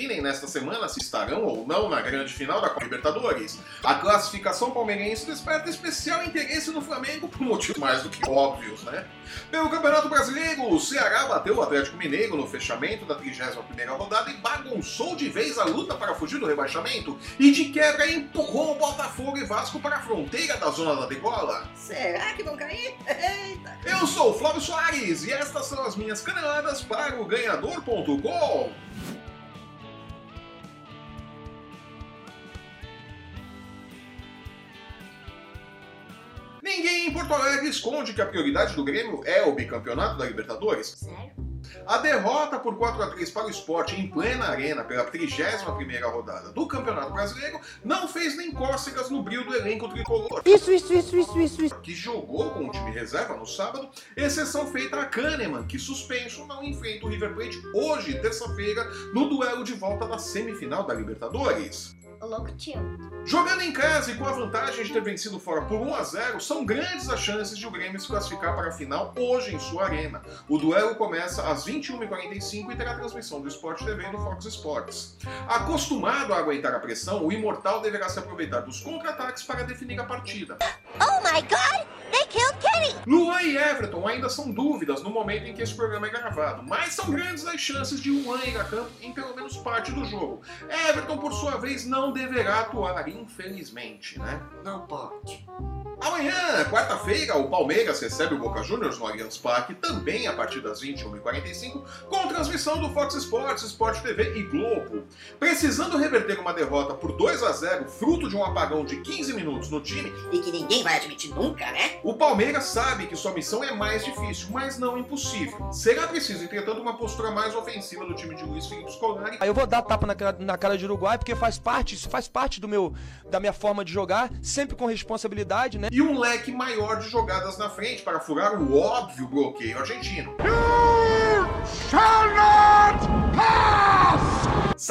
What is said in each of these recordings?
definem nesta semana se estarão ou não na grande final da Copa Libertadores. A classificação palmeirense desperta especial interesse no Flamengo por motivos mais do que óbvios, né? Pelo Campeonato Brasileiro, o Ceará bateu o Atlético Mineiro no fechamento da 31ª rodada e bagunçou de vez a luta para fugir do rebaixamento e de quebra empurrou o Botafogo e Vasco para a fronteira da zona da degola. Será que vão cair? Eita! Eu sou o Flávio Soares e estas são as minhas caneladas para o ganhador.com. Alegre esconde que a prioridade do Grêmio é o bicampeonato da Libertadores. Sério? A derrota por 4 a 3 para o esporte em plena arena pela 31ª rodada do Campeonato Brasileiro não fez nem cócegas no brilho do elenco tricolor. Isso, isso, isso, isso, isso, isso. Que jogou com o time reserva no sábado, exceção feita a Kahneman, que suspenso não enfrenta o River Plate hoje, terça-feira, no duelo de volta da semifinal da Libertadores. O louco tio. Jogando em casa e com a vantagem de ter vencido fora por 1 a 0, são grandes as chances de o Grêmio se classificar para a final hoje em sua arena. O duelo começa às 21h45 e terá transmissão do Sport TV e do Fox Sports. Acostumado a aguentar a pressão, o Imortal deverá se aproveitar dos contra-ataques para definir a partida. Oh my god! They killed! Luan e Everton ainda são dúvidas no momento em que esse programa é gravado, mas são grandes as chances de Luan ir a campo em pelo menos parte do jogo. Everton, por sua vez, não deverá atuar, infelizmente, né? Não pode. Amanhã, quarta-feira, o Palmeiras recebe o Boca Juniors no Allianz Parque, também a partir das 21h45, com transmissão do Fox Sports, Sport TV e Globo. Precisando reverter uma derrota por 2 a 0 fruto de um apagão de 15 minutos no time, E que ninguém vai admitir nunca, né? o Palmeiras sabe que sua missão é mais difícil, mas não impossível. Será preciso, entretanto, uma postura mais ofensiva do time de Luiz Felipe Scolari Aí eu vou dar tapa na cara, na cara de Uruguai, porque faz parte, isso faz parte do meu, da minha forma de jogar, sempre com responsabilidade, né? e um leque maior de jogadas na frente para furar o óbvio bloqueio argentino.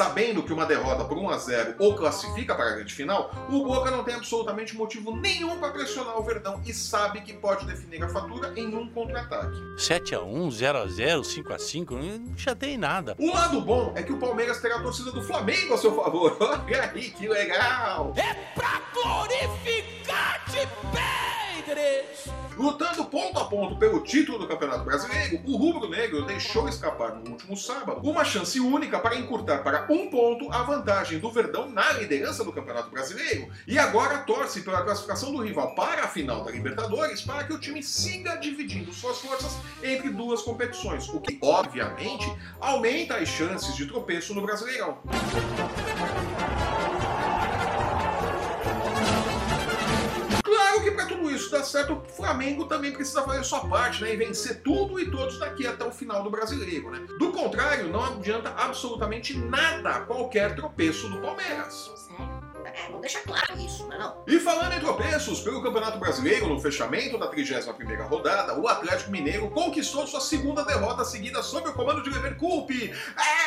Sabendo que uma derrota por 1 a 0 o classifica para a grande final, o Boca não tem absolutamente motivo nenhum para pressionar o Verdão e sabe que pode definir a fatura em um contra-ataque. 7x1, 0x0, 5x5, não chatei nada. O lado bom é que o Palmeiras terá a torcida do Flamengo a seu favor. Olha aí que legal! Lutando ponto a ponto pelo título do Campeonato Brasileiro, o Rubro Negro deixou escapar no último sábado uma chance única para encurtar para um ponto a vantagem do Verdão na liderança do Campeonato Brasileiro e agora torce pela classificação do rival para a final da Libertadores para que o time siga dividindo suas forças entre duas competições, o que obviamente aumenta as chances de tropeço no Brasileirão. Isso dar certo, o Flamengo também precisa fazer sua parte, né? E vencer tudo e todos daqui até o final do brasileiro, né? Do contrário, não adianta absolutamente nada qualquer tropeço do Palmeiras. Sério? É, vamos deixar claro isso, não é não? E falando em tropeços, pelo Campeonato Brasileiro, no fechamento da 31ª rodada, o Atlético Mineiro conquistou sua segunda derrota seguida sob o comando de Leverkusen. É,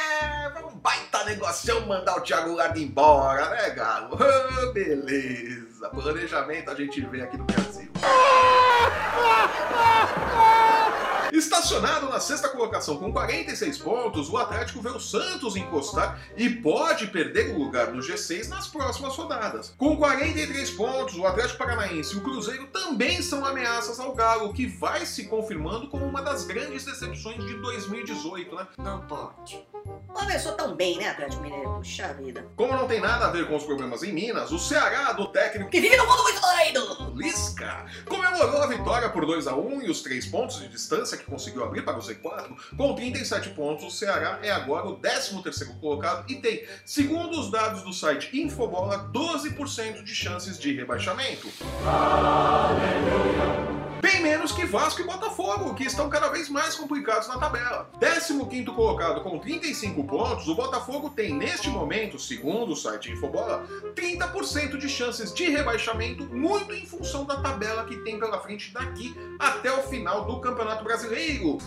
baita negocião mandar o Thiago Lago embora, né, Galo? Ah, beleza, planejamento a gente vê aqui no Brasil. Estacionado na sexta colocação com 46 pontos, o Atlético vê o Santos encostar e pode perder o lugar no G6 nas próximas rodadas. Com 43 pontos, o Atlético Paranaense e o Cruzeiro também são ameaças ao Galo, que vai se confirmando como uma das grandes decepções de 2018, né? Não pode. Começou tão bem, né, Atlético Mineiro? Puxa vida. Como não tem nada a ver com os problemas em Minas, o Ceará do técnico Que vive num mundo muito doido! Lisca comemorou a vitória por 2 a 1 e os 3 pontos de distância que conseguiu abrir para o Z4. Com 37 pontos, o Ceará é agora o 13º colocado e tem, segundo os dados do site Infobola, 12% de chances de rebaixamento. Bem menos que Vasco e Botafogo, que estão cada vez mais complicados na tabela. 15º colocado com 35 pontos, o Botafogo tem neste momento, segundo o site Infobola, 30% de chances de rebaixamento, muito em função da tabela que tem pela frente daqui até o final do Campeonato Brasileiro.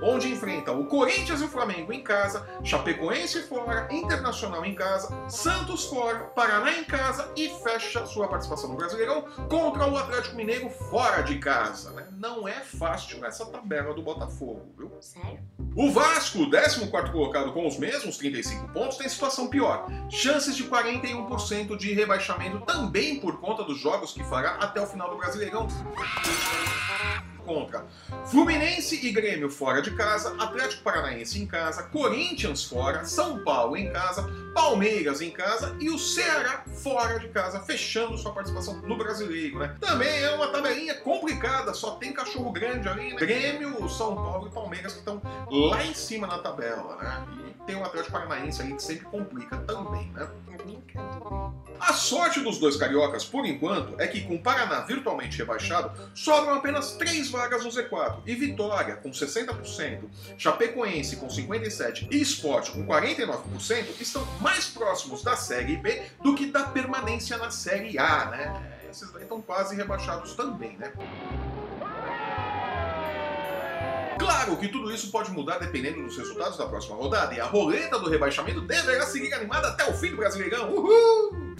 Onde enfrenta o Corinthians e o Flamengo em casa, Chapecoense fora, Internacional em casa, Santos fora, Paraná em casa e fecha sua participação no Brasileirão contra o Atlético Mineiro Fora de casa. Né? Não é fácil essa tabela do Botafogo, viu? Sério? O Vasco, 14 colocado com os mesmos 35 pontos, tem situação pior. Chances de 41% de rebaixamento também por conta dos jogos que fará até o final do Brasileirão contra Fluminense e Grêmio fora de casa, Atlético Paranaense em casa, Corinthians fora, São Paulo em casa, Palmeiras em casa e o Ceará fora de casa, fechando sua participação no Brasileiro, né? Também é uma tabelinha complicada, só tem cachorro grande ali, né? Grêmio, São Paulo e Palmeiras que estão lá em cima na tabela, né? E tem o Atlético Paranaense ali que sempre complica também, né? Tá? A sorte dos dois cariocas, por enquanto, é que com o Paraná virtualmente rebaixado, sobram apenas três vagas no Z4 e Vitória com 60%, Chapecoense com 57% e Sport com 49% estão mais próximos da Série B do que da permanência na Série A, né? Esses daí estão quase rebaixados também, né? Claro que tudo isso pode mudar dependendo dos resultados da próxima rodada, e a roleta do rebaixamento deverá seguir animada até o fim do Brasileirão. Uhul!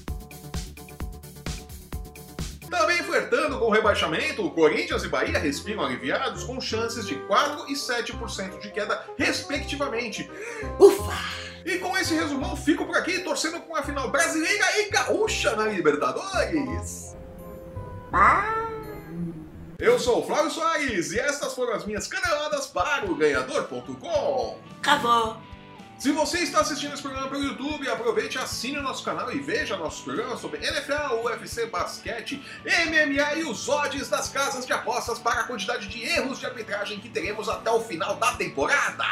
Também flertando com o rebaixamento, o Corinthians e Bahia respiram aliviados com chances de 4 e 7% de queda, respectivamente. Ufa! E com esse resumão, fico por aqui torcendo com a final brasileira e gaúcha na Libertadores. Eu sou o Flávio Soares e estas foram as minhas caneladas para o ganhador.com. Acabou! Se você está assistindo esse programa pelo YouTube, aproveite, assine o nosso canal e veja nossos programas sobre NFL, UFC, basquete, MMA e os odds das casas de apostas para a quantidade de erros de arbitragem que teremos até o final da temporada.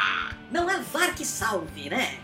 Não é VAR que salve, né?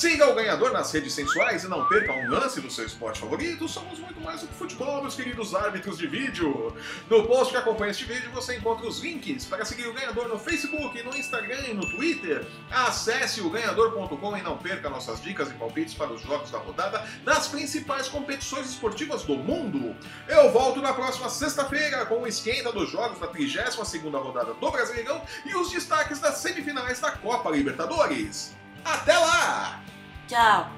Siga o ganhador nas redes sensuais e não perca um lance do seu esporte favorito. Somos muito mais do que futebol, meus queridos árbitros de vídeo. No post que acompanha este vídeo você encontra os links para seguir o ganhador no Facebook, no Instagram e no Twitter. Acesse o ganhador.com e não perca nossas dicas e palpites para os jogos da rodada nas principais competições esportivas do mundo. Eu volto na próxima sexta-feira com o esquenta dos jogos da 32ª rodada do Brasileirão e os destaques das semifinais da Copa Libertadores. Até lá! Tchau!